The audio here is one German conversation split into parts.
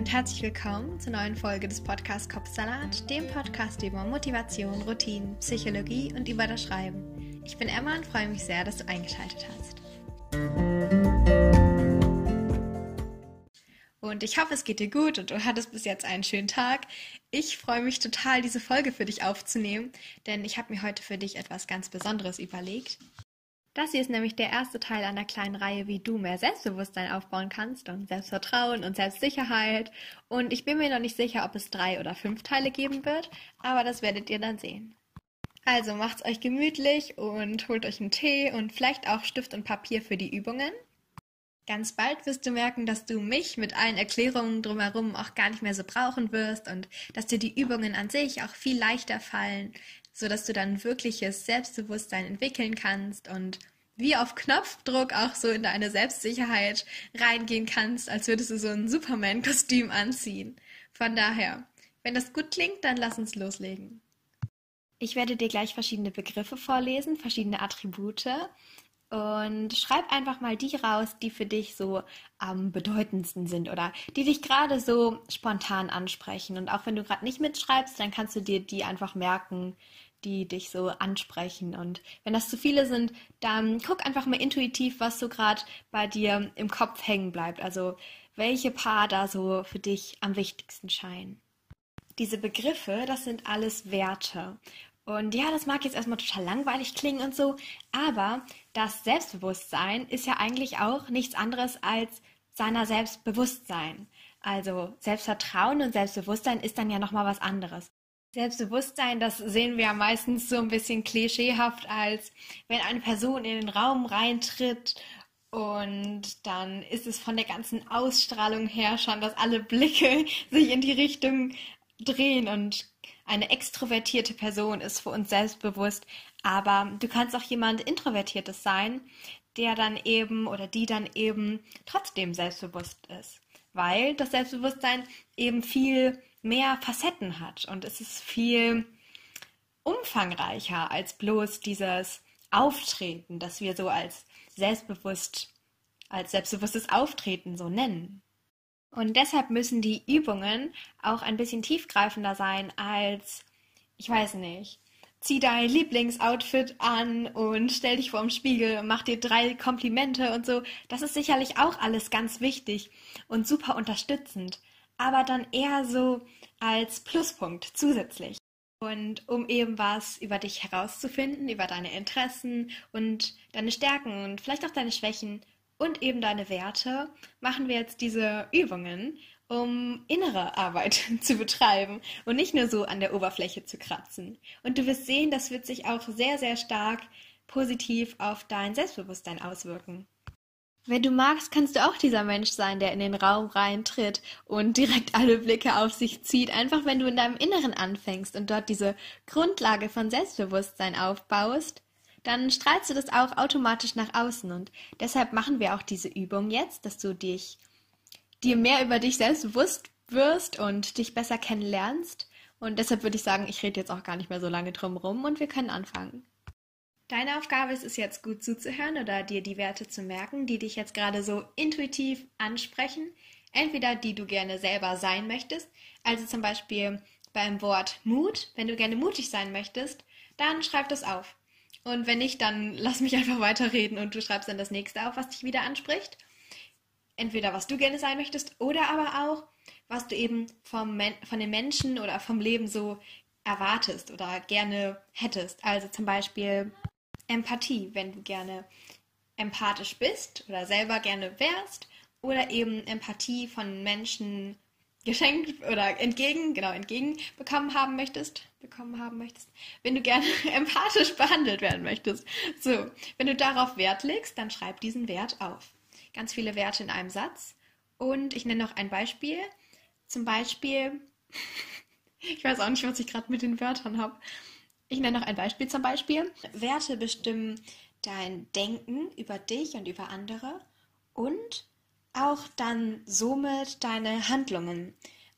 und herzlich willkommen zur neuen Folge des Podcasts Kopfsalat, dem Podcast über Motivation, Routinen, Psychologie und über das Schreiben. Ich bin Emma und freue mich sehr, dass du eingeschaltet hast. Und ich hoffe, es geht dir gut und du hattest bis jetzt einen schönen Tag. Ich freue mich total, diese Folge für dich aufzunehmen, denn ich habe mir heute für dich etwas ganz Besonderes überlegt. Das hier ist nämlich der erste Teil einer kleinen Reihe, wie du mehr Selbstbewusstsein aufbauen kannst und Selbstvertrauen und Selbstsicherheit. Und ich bin mir noch nicht sicher, ob es drei oder fünf Teile geben wird, aber das werdet ihr dann sehen. Also macht's euch gemütlich und holt euch einen Tee und vielleicht auch Stift und Papier für die Übungen. Ganz bald wirst du merken, dass du mich mit allen Erklärungen drumherum auch gar nicht mehr so brauchen wirst und dass dir die Übungen an sich auch viel leichter fallen, so dass du dann wirkliches Selbstbewusstsein entwickeln kannst und wie auf Knopfdruck auch so in deine Selbstsicherheit reingehen kannst, als würdest du so ein Superman-Kostüm anziehen. Von daher, wenn das gut klingt, dann lass uns loslegen. Ich werde dir gleich verschiedene Begriffe vorlesen, verschiedene Attribute und schreib einfach mal die raus, die für dich so am bedeutendsten sind oder die dich gerade so spontan ansprechen. Und auch wenn du gerade nicht mitschreibst, dann kannst du dir die einfach merken, die dich so ansprechen. Und wenn das zu viele sind, dann guck einfach mal intuitiv, was so gerade bei dir im Kopf hängen bleibt. Also welche Paar da so für dich am wichtigsten scheinen. Diese Begriffe, das sind alles Werte. Und ja, das mag jetzt erstmal total langweilig klingen und so, aber das Selbstbewusstsein ist ja eigentlich auch nichts anderes als seiner Selbstbewusstsein. Also Selbstvertrauen und Selbstbewusstsein ist dann ja nochmal was anderes. Selbstbewusstsein, das sehen wir ja meistens so ein bisschen klischeehaft als wenn eine Person in den Raum reintritt und dann ist es von der ganzen Ausstrahlung her schon, dass alle Blicke sich in die Richtung drehen und eine extrovertierte Person ist für uns selbstbewusst, aber du kannst auch jemand Introvertiertes sein, der dann eben oder die dann eben trotzdem selbstbewusst ist, weil das Selbstbewusstsein eben viel mehr Facetten hat und es ist viel umfangreicher als bloß dieses Auftreten, das wir so als selbstbewusst, als selbstbewusstes Auftreten so nennen. Und deshalb müssen die Übungen auch ein bisschen tiefgreifender sein als, ich weiß nicht, zieh dein Lieblingsoutfit an und stell dich vor dem Spiegel, mach dir drei Komplimente und so. Das ist sicherlich auch alles ganz wichtig und super unterstützend, aber dann eher so als Pluspunkt zusätzlich. Und um eben was über dich herauszufinden, über deine Interessen und deine Stärken und vielleicht auch deine Schwächen und eben deine Werte, machen wir jetzt diese Übungen, um innere Arbeit zu betreiben und nicht nur so an der Oberfläche zu kratzen. Und du wirst sehen, das wird sich auch sehr, sehr stark positiv auf dein Selbstbewusstsein auswirken. Wenn du magst, kannst du auch dieser Mensch sein, der in den Raum reintritt und direkt alle Blicke auf sich zieht. Einfach wenn du in deinem Inneren anfängst und dort diese Grundlage von Selbstbewusstsein aufbaust dann strahlst du das auch automatisch nach außen. Und deshalb machen wir auch diese Übung jetzt, dass du dich dir mehr über dich selbst bewusst wirst und dich besser kennenlernst. Und deshalb würde ich sagen, ich rede jetzt auch gar nicht mehr so lange drum rum und wir können anfangen. Deine Aufgabe ist es jetzt gut zuzuhören oder dir die Werte zu merken, die dich jetzt gerade so intuitiv ansprechen. Entweder die du gerne selber sein möchtest, also zum Beispiel beim Wort Mut, wenn du gerne mutig sein möchtest, dann schreib das auf. Und wenn nicht, dann lass mich einfach weiterreden und du schreibst dann das nächste auf, was dich wieder anspricht. Entweder was du gerne sein möchtest oder aber auch, was du eben vom von den Menschen oder vom Leben so erwartest oder gerne hättest. Also zum Beispiel Empathie, wenn du gerne empathisch bist oder selber gerne wärst oder eben Empathie von Menschen geschenkt oder entgegen, genau, entgegen bekommen haben möchtest, bekommen haben möchtest, wenn du gerne empathisch behandelt werden möchtest. So, wenn du darauf Wert legst, dann schreib diesen Wert auf. Ganz viele Werte in einem Satz. Und ich nenne noch ein Beispiel. Zum Beispiel, ich weiß auch nicht, was ich gerade mit den Wörtern habe. Ich nenne noch ein Beispiel zum Beispiel. Werte bestimmen dein Denken über dich und über andere und auch dann somit deine Handlungen.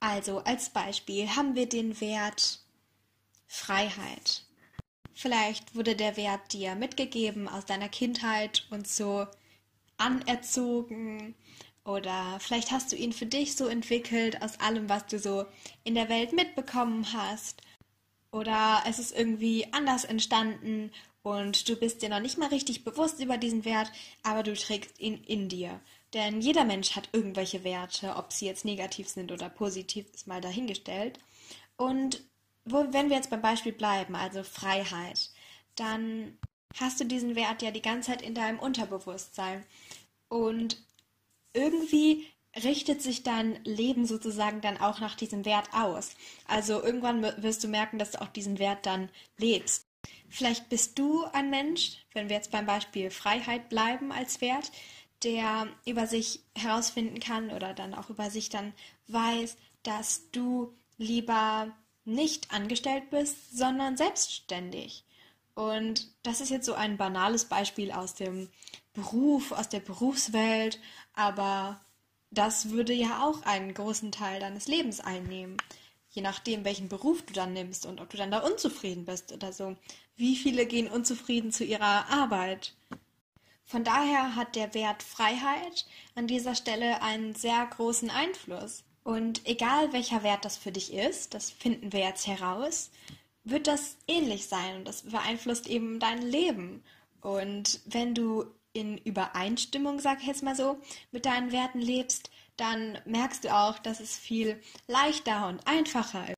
Also als Beispiel haben wir den Wert Freiheit. Vielleicht wurde der Wert dir mitgegeben aus deiner Kindheit und so anerzogen Oder vielleicht hast du ihn für dich so entwickelt aus allem, was du so in der Welt mitbekommen hast. Oder es ist irgendwie anders entstanden und du bist dir noch nicht mal richtig bewusst über diesen Wert, aber du trägst ihn in dir. Denn jeder Mensch hat irgendwelche Werte, ob sie jetzt negativ sind oder positiv, ist mal dahingestellt. Und wo, wenn wir jetzt beim Beispiel bleiben, also Freiheit, dann hast du diesen Wert ja die ganze Zeit in deinem Unterbewusstsein. Und irgendwie richtet sich dein Leben sozusagen dann auch nach diesem Wert aus. Also irgendwann wirst du merken, dass du auch diesen Wert dann lebst. Vielleicht bist du ein Mensch, wenn wir jetzt beim Beispiel Freiheit bleiben als Wert, der über sich herausfinden kann oder dann auch über sich dann weiß, dass du lieber nicht angestellt bist, sondern selbstständig. Und das ist jetzt so ein banales Beispiel aus dem Beruf, aus der Berufswelt, aber das würde ja auch einen großen Teil deines Lebens einnehmen. Je nachdem, welchen Beruf du dann nimmst und ob du dann da unzufrieden bist oder so. Wie viele gehen unzufrieden zu ihrer Arbeit? Von daher hat der Wert Freiheit an dieser Stelle einen sehr großen Einfluss. Und egal welcher Wert das für dich ist, das finden wir jetzt heraus, wird das ähnlich sein und das beeinflusst eben dein Leben. Und wenn du in Übereinstimmung, sag ich jetzt mal so, mit deinen Werten lebst, dann merkst du auch, dass es viel leichter und einfacher ist.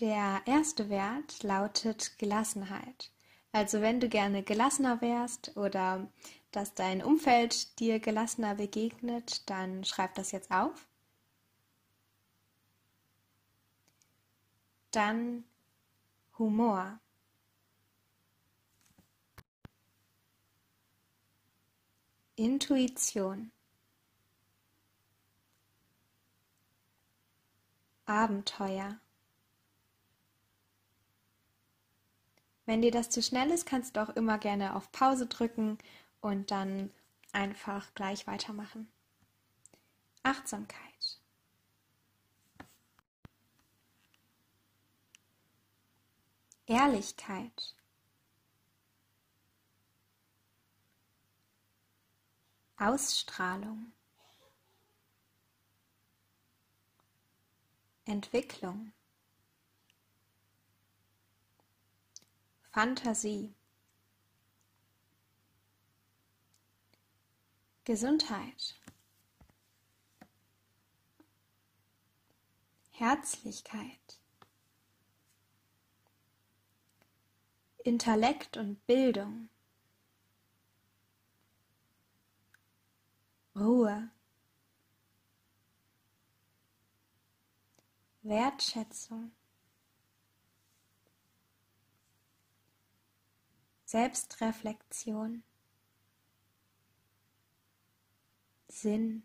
Der erste Wert lautet Gelassenheit. Also wenn du gerne gelassener wärst oder dass dein Umfeld dir gelassener begegnet, dann schreib das jetzt auf. Dann Humor. Intuition. Abenteuer. Wenn dir das zu schnell ist, kannst du auch immer gerne auf Pause drücken und dann einfach gleich weitermachen. Achtsamkeit. Ehrlichkeit. Ausstrahlung. Entwicklung. Fantasie. Gesundheit. Herzlichkeit. Intellekt und Bildung. Ruhe. Wertschätzung. Selbstreflexion. Sinn.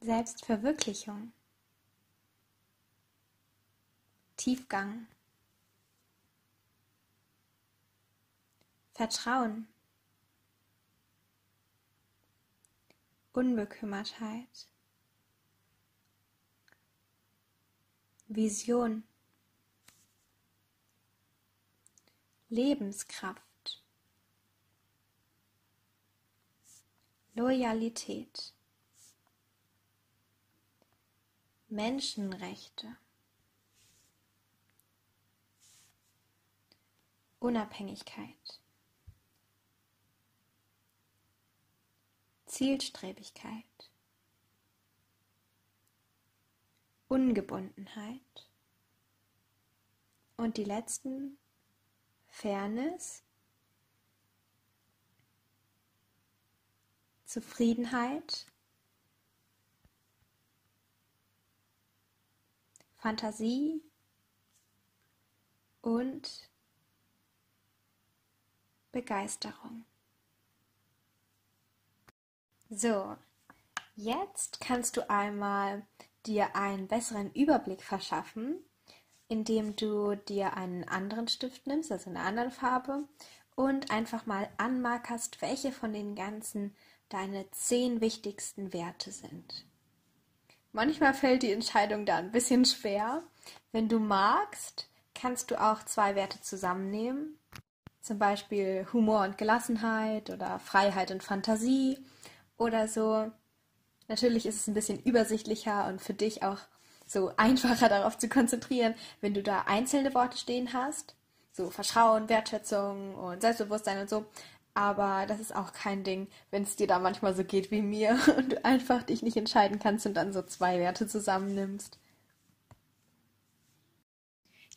Selbstverwirklichung. Tiefgang. Vertrauen. Unbekümmertheit. Vision. Lebenskraft. Loyalität. Menschenrechte. Unabhängigkeit, Zielstrebigkeit, Ungebundenheit. Und die letzten Fairness, Zufriedenheit, Fantasie. Und Begeisterung. So, jetzt kannst du einmal dir einen besseren Überblick verschaffen, indem du dir einen anderen Stift nimmst, also eine andere Farbe, und einfach mal anmarkerst, welche von den ganzen deine zehn wichtigsten Werte sind. manchmal fällt die Entscheidung da ein bisschen schwer. Wenn du magst, kannst du auch zwei Werte zusammennehmen. Zum Beispiel Humor und Gelassenheit oder Freiheit und Fantasie oder so. Natürlich ist es ein bisschen übersichtlicher und für dich auch so einfacher darauf zu konzentrieren, wenn du da einzelne Worte stehen hast. So Vertrauen, Wertschätzung und Selbstbewusstsein und so. Aber das ist auch kein Ding, wenn es dir da manchmal so geht wie mir und du einfach dich nicht entscheiden kannst und dann so zwei Werte zusammennimmst.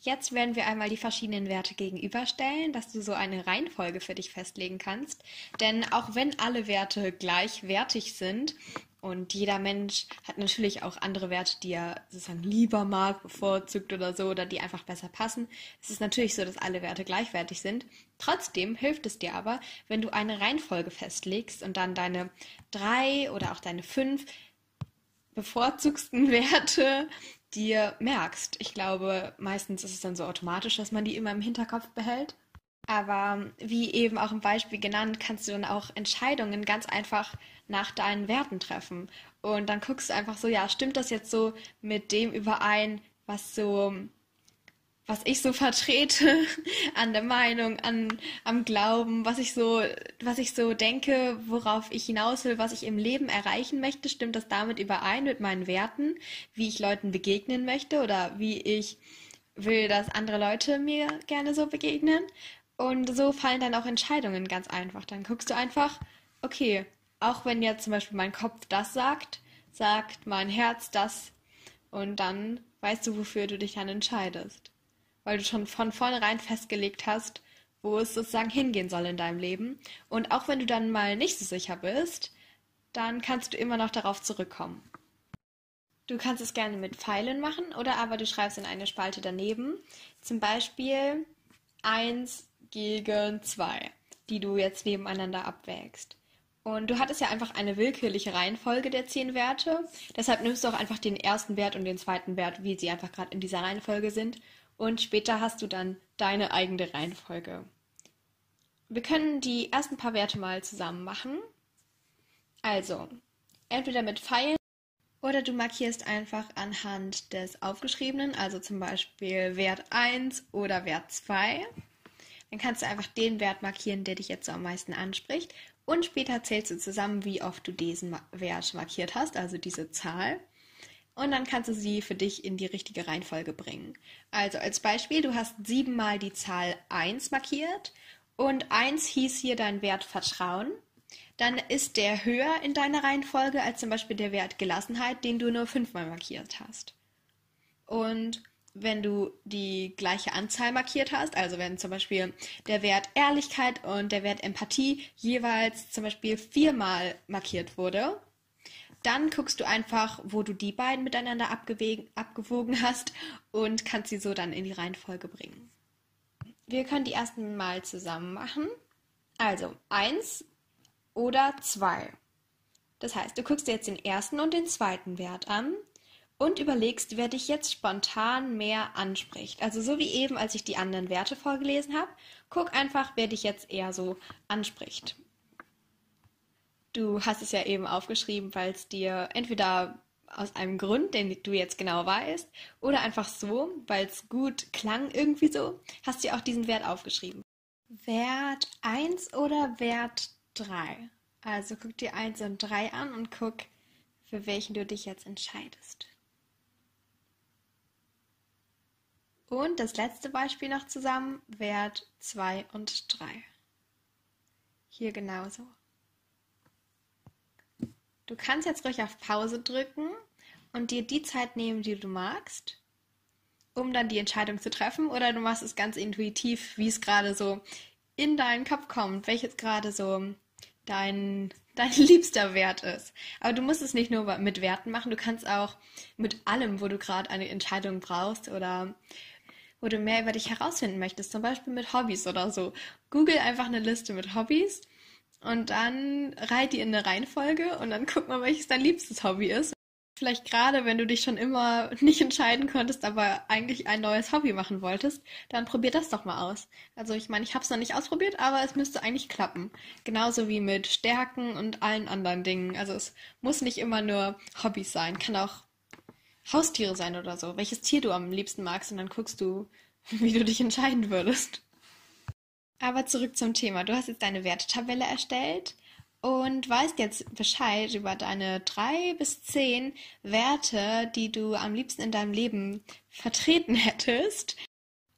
Jetzt werden wir einmal die verschiedenen Werte gegenüberstellen, dass du so eine Reihenfolge für dich festlegen kannst. Denn auch wenn alle Werte gleichwertig sind und jeder Mensch hat natürlich auch andere Werte, die er sozusagen lieber mag, bevorzugt oder so, oder die einfach besser passen, es ist natürlich so, dass alle Werte gleichwertig sind. Trotzdem hilft es dir aber, wenn du eine Reihenfolge festlegst und dann deine drei oder auch deine fünf bevorzugsten Werte dir merkst. Ich glaube, meistens ist es dann so automatisch, dass man die immer im Hinterkopf behält. Aber wie eben auch im Beispiel genannt, kannst du dann auch Entscheidungen ganz einfach nach deinen Werten treffen. Und dann guckst du einfach so, ja, stimmt das jetzt so mit dem überein, was so was ich so vertrete an der Meinung, an, am Glauben, was ich so, was ich so denke, worauf ich hinaus will, was ich im Leben erreichen möchte, stimmt das damit überein mit meinen Werten, wie ich Leuten begegnen möchte oder wie ich will, dass andere Leute mir gerne so begegnen. Und so fallen dann auch Entscheidungen ganz einfach. Dann guckst du einfach, okay, auch wenn jetzt zum Beispiel mein Kopf das sagt, sagt mein Herz das und dann weißt du, wofür du dich dann entscheidest weil du schon von vornherein festgelegt hast, wo es sozusagen hingehen soll in deinem Leben. Und auch wenn du dann mal nicht so sicher bist, dann kannst du immer noch darauf zurückkommen. Du kannst es gerne mit Pfeilen machen oder aber du schreibst in eine Spalte daneben, zum Beispiel 1 gegen 2, die du jetzt nebeneinander abwägst. Und du hattest ja einfach eine willkürliche Reihenfolge der zehn Werte. Deshalb nimmst du auch einfach den ersten Wert und den zweiten Wert, wie sie einfach gerade in dieser Reihenfolge sind und später hast du dann deine eigene Reihenfolge. Wir können die ersten paar Werte mal zusammen machen. Also, entweder mit Pfeilen oder du markierst einfach anhand des aufgeschriebenen, also zum Beispiel Wert 1 oder Wert 2. Dann kannst du einfach den Wert markieren, der dich jetzt so am meisten anspricht. Und später zählst du zusammen, wie oft du diesen Wert markiert hast, also diese Zahl und dann kannst du sie für dich in die richtige Reihenfolge bringen. Also als Beispiel, du hast siebenmal die Zahl 1 markiert und 1 hieß hier dein Wert Vertrauen. Dann ist der höher in deiner Reihenfolge als zum Beispiel der Wert Gelassenheit, den du nur fünfmal markiert hast. Und wenn du die gleiche Anzahl markiert hast, also wenn zum Beispiel der Wert Ehrlichkeit und der Wert Empathie jeweils zum Beispiel viermal markiert wurde, dann guckst du einfach, wo du die beiden miteinander abgewogen hast und kannst sie so dann in die Reihenfolge bringen. Wir können die ersten mal zusammen machen. Also eins oder zwei. Das heißt, du guckst dir jetzt den ersten und den zweiten Wert an und überlegst, wer dich jetzt spontan mehr anspricht. Also so wie eben, als ich die anderen Werte vorgelesen habe, guck einfach, wer dich jetzt eher so anspricht. Du hast es ja eben aufgeschrieben, weil es dir entweder aus einem Grund, den du jetzt genau weißt, oder einfach so, weil es gut klang irgendwie so, hast du auch diesen Wert aufgeschrieben. Wert 1 oder Wert 3? Also guck dir 1 und 3 an und guck, für welchen du dich jetzt entscheidest. Und das letzte Beispiel noch zusammen, Wert 2 und 3. Hier genauso. Du kannst jetzt ruhig auf Pause drücken und dir die Zeit nehmen, die du magst, um dann die Entscheidung zu treffen. Oder du machst es ganz intuitiv, wie es gerade so in deinen Kopf kommt, welches gerade so dein, dein liebster Wert ist. Aber du musst es nicht nur mit Werten machen, du kannst auch mit allem, wo du gerade eine Entscheidung brauchst oder wo du mehr über dich herausfinden möchtest, zum Beispiel mit Hobbys oder so. Google einfach eine Liste mit Hobbys und dann reit die in eine Reihenfolge und dann guck mal, welches dein liebstes Hobby ist. Vielleicht gerade, wenn du dich schon immer nicht entscheiden konntest, aber eigentlich ein neues Hobby machen wolltest, dann probier das doch mal aus. Also ich meine, ich habe es noch nicht ausprobiert, aber es müsste eigentlich klappen. Genauso wie mit Stärken und allen anderen Dingen. Also es muss nicht immer nur Hobbys sein, kann auch Haustiere sein oder so, welches Tier du am liebsten magst und dann guckst du, wie du dich entscheiden würdest. Aber zurück zum Thema. Du hast jetzt deine Wertetabelle erstellt und weißt jetzt Bescheid über deine drei bis zehn Werte, die du am liebsten in deinem Leben vertreten hättest.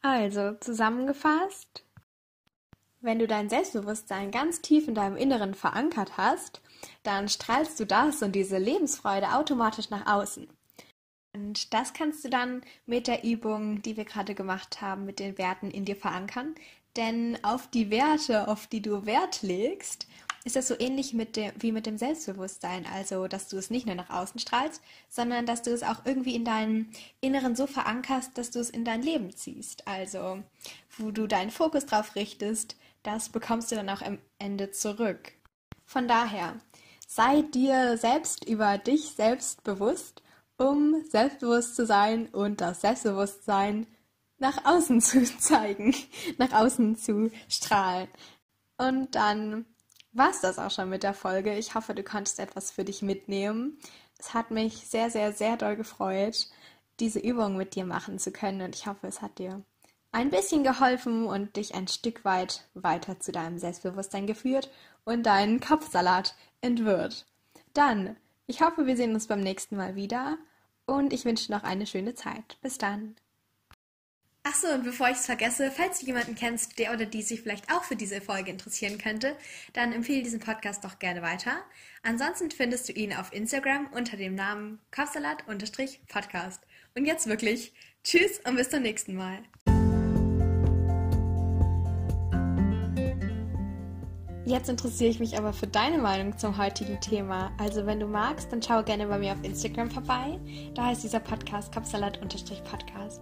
Also zusammengefasst, wenn du dein Selbstbewusstsein ganz tief in deinem Inneren verankert hast, dann strahlst du das und diese Lebensfreude automatisch nach außen. Und das kannst du dann mit der Übung, die wir gerade gemacht haben, mit den Werten in dir verankern. Denn auf die Werte, auf die du Wert legst, ist das so ähnlich mit dem, wie mit dem Selbstbewusstsein. Also, dass du es nicht nur nach außen strahlst, sondern dass du es auch irgendwie in deinem Inneren so verankerst, dass du es in dein Leben ziehst. Also, wo du deinen Fokus drauf richtest, das bekommst du dann auch am Ende zurück. Von daher, sei dir selbst über dich selbst bewusst, um selbstbewusst zu sein und das Selbstbewusstsein nach außen zu zeigen, nach außen zu strahlen. Und dann war es das auch schon mit der Folge. Ich hoffe, du konntest etwas für dich mitnehmen. Es hat mich sehr, sehr, sehr doll gefreut, diese Übung mit dir machen zu können und ich hoffe, es hat dir ein bisschen geholfen und dich ein Stück weit weiter zu deinem Selbstbewusstsein geführt und deinen Kopfsalat entwirrt. Dann, ich hoffe, wir sehen uns beim nächsten Mal wieder und ich wünsche noch eine schöne Zeit. Bis dann. Achso, und bevor ich es vergesse, falls du jemanden kennst, der oder die sich vielleicht auch für diese Folge interessieren könnte, dann empfehle diesen Podcast doch gerne weiter. Ansonsten findest du ihn auf Instagram unter dem Namen Kopfsalat-Podcast. Und jetzt wirklich, tschüss und bis zum nächsten Mal. Jetzt interessiere ich mich aber für deine Meinung zum heutigen Thema. Also wenn du magst, dann schau gerne bei mir auf Instagram vorbei. Da heißt dieser Podcast Kopfsalat-Podcast.